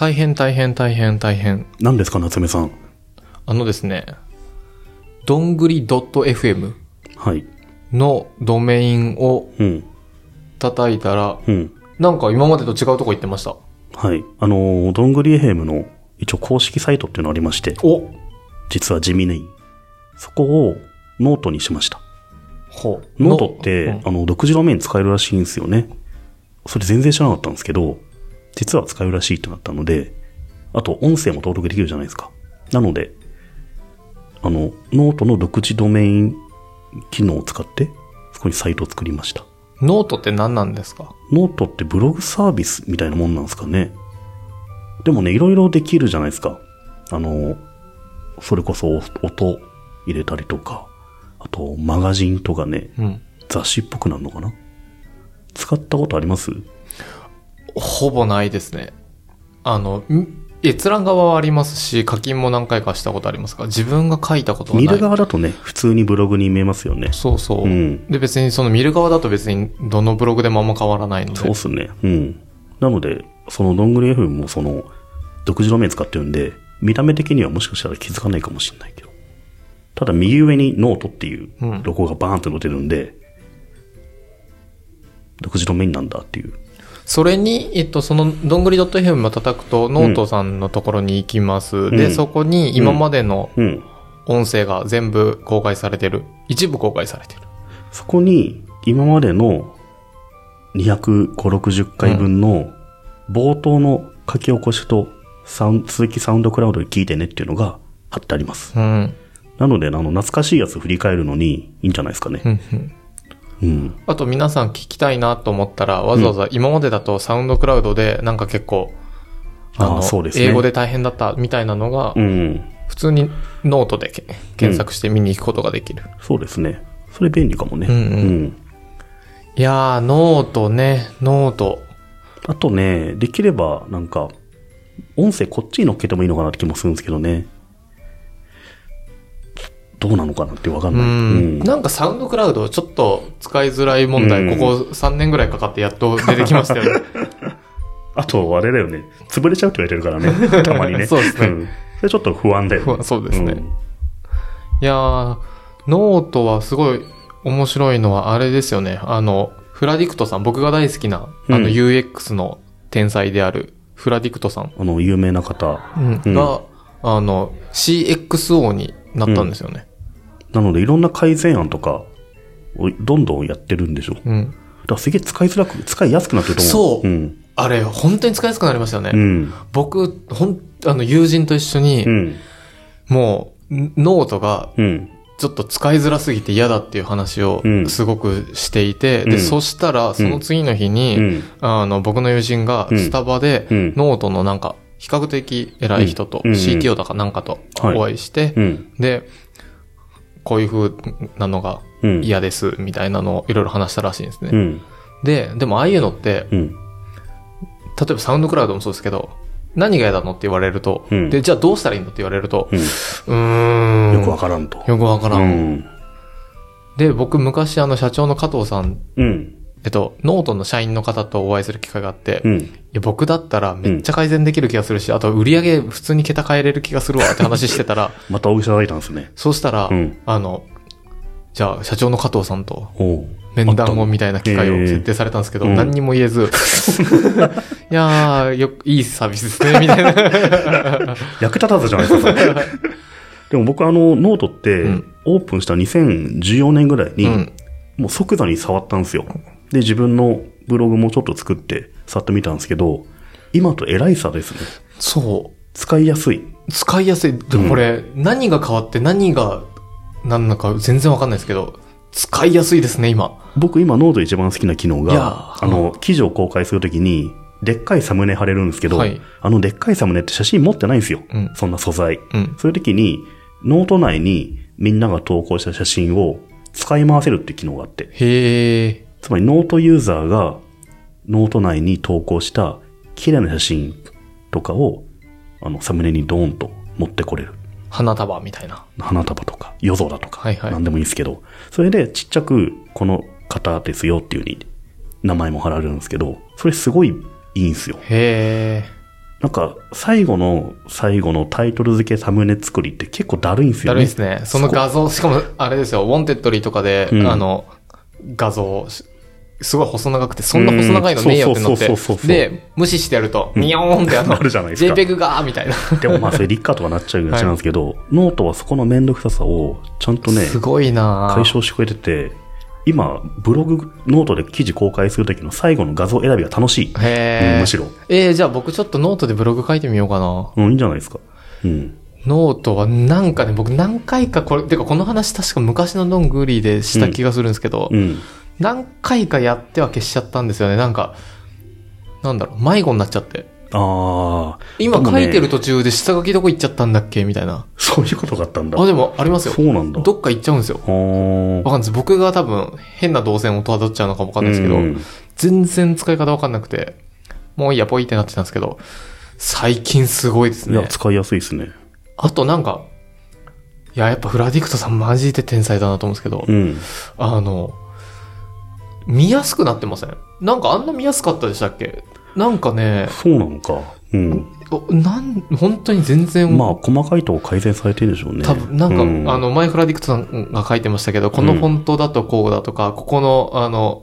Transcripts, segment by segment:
大変大変大変大変。何ですか、夏目さん。あのですね、どんぐり .fm はい。のドメインをうん。叩いたら、うん。なんか今までと違うとこ行ってました。はい。あのーどんぐり FM の一応公式サイトっていうのがありまして、お実は地味に、そこをノートにしました。ほう。ノートって、うんあの、独自ドメイン使えるらしいんですよね。それ全然知らなかったんですけど、実は使えるらしいってなったので、あと音声も登録できるじゃないですか。なので、あの、ノートの独自ドメイン機能を使って、そこにサイトを作りました。ノートって何なんですか？ノートってブログサービスみたいなもんなんですかね。でもね、いろいろできるじゃないですか。あの、それこそ音入れたりとか、あとマガジンとかね、うん。雑誌っぽくなるのかな使ったことあります？ほぼないですね。あの、ん閲覧側はありますし、課金も何回かしたことありますが、自分が書いたことはない。見る側だとね、普通にブログに見えますよね。そうそう。うんで、別にその見る側だと別にどのブログでもあんま変わらないので。そうっすね。うん。なので、そのどんぐり FM もその、独自ドメイン使ってるんで、見た目的にはもしかしたら気づかないかもしれないけど。ただ右上にノートっていううんロゴがバーンと載ってるんで、独自ドメインなんだっていう。それに、えっと、その、どんぐり .fm を叩くと、ノートさんのところに行きます。で、うんそこに今までのうん。音声が全部公開されてる。一部公開されてる。そこに、今までの250、60回分の冒頭の書き起こしと、サウン続き SoundCloud で聞いてねっていうのが貼ってあります。うん。なので、あの、懐かしいやつ振り返るのにいいんじゃないですかねう。んうんうん。あと皆さん聞きたいなと思ったら、わざわざ今までだと SoundCloud でなんか結構、うですね英語で大変だったみたいなのがう、ん。普通にノートでけ検索して見に行くことができる。そうですね。それ便利かもね。うんうんいやー、ノートね、 note。あとね、できれば、なんか、音声こっちに乗っけてもいいのかなって気もするんですけどね。どうなのかなってわかんうない。ん。なんか SoundCloud ちょっと使いづらい問題、うんここ3年ぐらいかかってやっと出てきましたよね。あと、あれだよね。潰れちゃうって言われてるからね。たまにね。そうですねんそれちょっと不安だよね。そうですねんいやー、ノートはすごい面白いのはあれですよね。あの、 fladdict さん、僕が大好きな、あのうん UX の天才である fladdict さんあの、有名な方。うんが、あの、CXO になったんですよね。なので、いろんな改善案とか、をどんどんやってるんでしょ。だうん。からすげえ使いづらく、使いやすくなってると思う。そううん。あれ、本当に使いやすくなりましたよね。うん。僕、ほん、あの、友人と一緒に、うん。もう、ノートがうん。ちょっと使いづらすぎて嫌だっていう話をうんすごくしていて、うんで、そしたら、その次の日に、うん。あの、僕の友人がうんスタバで、うんノートのなんか、比較的偉い人と、うん CTO だかなんかとはいお会いして、うん。で、こういう風なのがうん。嫌です、みたいなのをいろいろ話したらしいんですね。うん。で、でもああいうのって、うん。例えば SoundCloud もそうですけど、何が嫌なのって言われると、うんで、じゃあどうしたらいいのって言われると、うん。ん。よくわからんと。よくわからん。うん。で、僕昔あの社長の加藤さん、うん。えっと、ノートの社員の方とお会いする機会があって、いうん。や僕だったらめっちゃ改善できる気がするし、あと売り上げ普通に桁変えれる気がするわって話してたら、またお医者がいたんですね。そうしたら、うんあの、じゃあ社長の加藤さんと面談をみたいな機会を設定されたんですけど、何にも言えず、いやー、よ、いいサービスですね、みたいな。役立たずじゃないですか、でも僕あの、ノートってうん、オープンした2014年ぐらいに、うん。もう即座に触ったんですよ。で、自分のブログもちょっと作って触ってみたんですけど、今とえらい差ですね。そう。使いやすい。使いやすい。でもこれ、何が変わって何が、なんだか全然わかんないですけど、使いやすいですね、今。僕今ノート一番好きな機能が、あの、記事を公開するときに、でっかいサムネ貼れるんですけど、はいあのでっかいサムネって写真持ってないんですよ。うんそんな素材。うん。そういう時に、ノート内にみんなが投稿した写真を使い回せるって機能があって、へえ。つまりノートユーザーがノート内に投稿した綺麗な写真とかを、あの、サムネにドーンと持ってこれる。花束みたいな。花束とか、夜空とか、はいはいなんでもいいですけど、それでちっちゃく、この方ですよっていう風に、名前も貼られるんですけど、それすごいいいんですよ。へえ。なんか、最後の、最後のタイトル付けサムネ作りって結構だるいんですよね。だるいですね。その画像、しかも、あれですよ、 Wantedly とかで、うんあの、画像、しすごい細長くて、そんな細長いのねえよってなっうんそうそうそうそうて、で、無視してやると、ミヨーンってあの、なるじゃないですか JPEG がーみたいな。でもまあそれリッカーとかなっちゃうやつなんですけど、ノートはそこのめんどくささをちゃんとね、すごいな解消してくれてて、今、ブログ、ノートで記事公開するときの最後の画像選びが楽しい。へーうんむしろ。えー、じゃあ僕ちょっとノートでブログ書いてみようかな。うん、いいんじゃないですか。うん。ノートはなんかね、僕何回かこれ、てかこの話確か昔のドングリーでした気がするんですけど、うん。何回かやっては消しちゃったんですよね。なんか、なんだろう、迷子になっちゃって。ああ。今書いてる途中で下書きどこ行っちゃったんだっけ？みたいな。そういうことがあったんだ。あ、でもありますよそ。うなんだ。どっか行っちゃうんですよ。はわかんないです。僕が多分変な動線を辿っちゃうのかもわかんないですけど、うん全然使い方わかんなくて、もういいや、ポイってなってたんですけど、最近すごいですいや、ね。使いやすいですね。あとなんか、いや、やっぱフラディクトさんマジで天才だなと思うんですけど、うん。あの、見やすくなってません？なんかあんな見やすかったでしたっけ？なんかね、そうなのか。うん。おなん、本当に全然、まあ、細かいとこ改善されてるでしょうね。多分、なんか、うん。あ、の、前フラディクトさんが書いてましたけど、このフォントだとこうだとか、ここの、あの、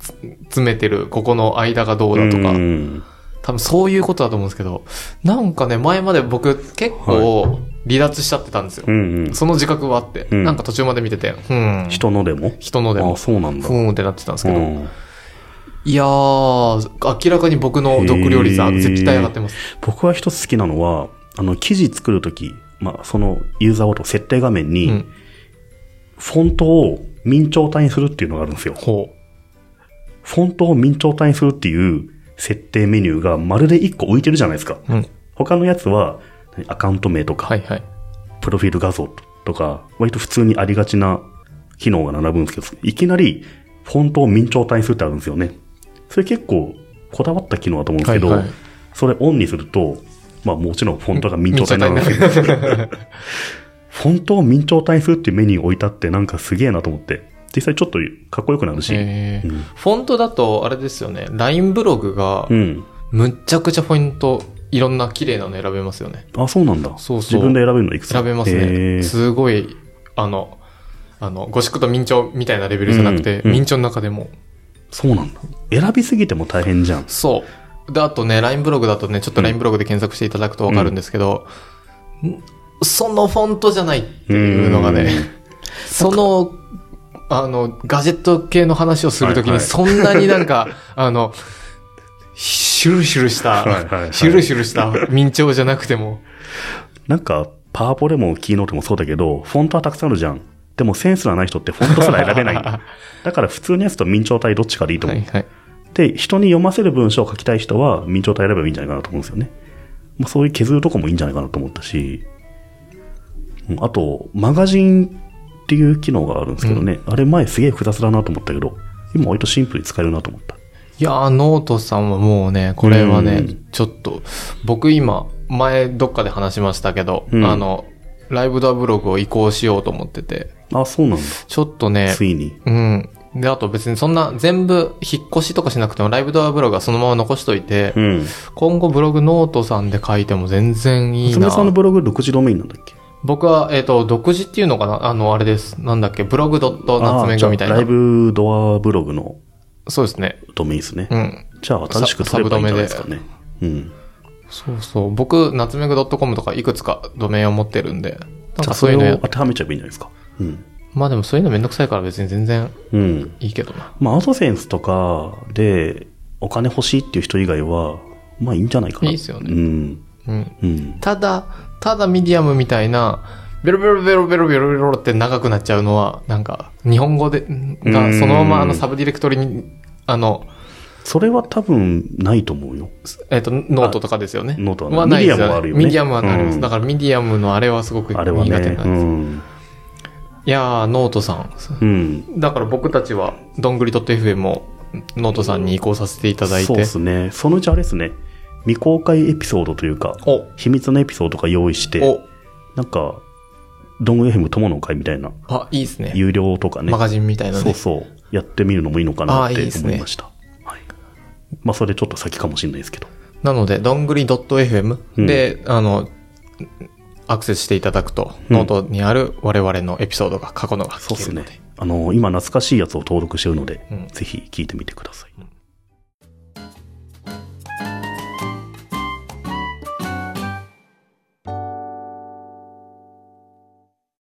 つ詰めてる、ここの間がどうだとか、うん。多分そういうことだと思うんですけど、なんかね、前まで僕結構離脱しちゃってたんですよ。うんうん。その自覚はあって、うんなんか途中まで見てて、うん。人のでも？あ、人のでも、そうなんだ。ふーんってなってたんですけど、うんいやー、明らかに僕の読料率は絶対上がってます。僕は一つ好きなのは、あの、記事作るとき、まあ、そのユーザーごと設定画面に、うん。フォントを明朝体にするっていうのがあるんですよ。ほフォントを明朝体にするっていう設定メニューがまるで一個置いてるじゃないですか。う。うん。他のやつは、アカウント名とか、はいはい。プロフィール画像とか、割と普通にありがちな機能が並ぶんですけど、いきなりフォントを明朝体にするってあるんですよね。それ結構こだわった機能だと思うんですけど、はいはいそれオンにすると、まあもちろんフォントが明朝体になるんですよ。フォントを明朝体にするっていうメニュー置いてあってなんかすげえなと思って、実際ちょっとかっこよくなるし、えーうんフォントだと、あれですよね、LINE ブログがう、ん。むっちゃくちゃフォント、いろんな綺麗なの選べますよね。あ、そうなんだ。そうそう自分で選べるのいくつか選べますへね。ーすごい、あの、あの、ゴシックと明朝みたいなレベルじゃなくて、うんうん明朝の中でも。そうなんだ。選びすぎても大変じゃん。そう。で、あとね、LINE ブログだとね、ちょっと LINE ブログで検索していただくとわかるんですけど、んそのフォントじゃないっていうのがね、その、あの、ガジェット系の話をするときに、そんなになんか、あの、シュルシュルした、はいはいはいシュルシュルした明朝じゃなくても、なんか、パワポでもキーノートもそうだけど、フォントはたくさんあるじゃん。でもセンスがない人ってフォントすら選べない。だから普通のやつと明朝体どっちかでいいと思う。はいはい。で、人に読ませる文章を書きたい人は明朝体選べばいいんじゃないかなと思うんですよね。まあそういう削るとこもいいんじゃないかなと思ったし、うんあと、マガジンっていう機能があるんですけどね、あれ前すげえ複雑だなと思ったけど、今割とシンプルに使えるなと思った。いやー、ノートさんはもうね、これはねうん、ちょっと、僕今、前どっかで話しましたけど、うんあの、ライブドアブログを移行しようと思ってて、あ、そうなんだ。ちょっとね、ついに。うん。で、あと別にそんな全部引っ越しとかしなくてもライブドアブログはそのまま残しといて、うん。今後ブログノートさんで書いても全然いいなすみさんのブログ独自ドメインなんだっけ？僕は、えっ、と、独自っていうのかな？あの、あれです。なんだっけ？ブログドット夏目がみたいな。ライブドアブログのそうですね。ドメインですね。うん。じゃあ新しく取ればいいんじゃないですかね。うん。そうそう。僕、夏目ぐ .com とかいくつかドメインを持ってるんで、なんかあそういうのや当てはめちゃえばいいんじゃないですか。うん。まあでもそういうのめんどくさいから別に全然うん。いいけどな。まあ、アドセンスとかでお金欲しいっていう人以外は、まあいいんじゃないかな。いいっすよねうん。うん。うん。ただ、ただミディアムみたいな、ベロベロベロベロベロベロって長くなっちゃうのは、なんか、日本語で、がそのままあのサブディレクトリに、あの、それは多分ないと思うよ。えっ、と、ノートとかですよね。ノートはないですミディアムはあるよねミディアムはあります。うんだからミディアムのあれはすごく苦手なんです。うん。いやー、ノートさん。うん。だから僕たちは、どんぐり .fm をノートさんに移行させていただいそうて。ですね。そのうちあれですね。未公開エピソードというか、お、秘密のエピソードとか用意して、お、なんか、ドング FM 友の会みたいな。あ、いいですね。有料とかね。マガジンみたいな、ね、そうそう。やってみるのもいいのかなって思いました。いいね、はい。まあ、それちょっと先かもしれないですけど。なので、どんぐり .fm で、うん、あの、アクセスしていただくと、ノートにある我々のエピソードが過去のが聞けるので。そうですね。あの、今懐かしいやつを登録してるので、うん、ぜひ聞いてみてください。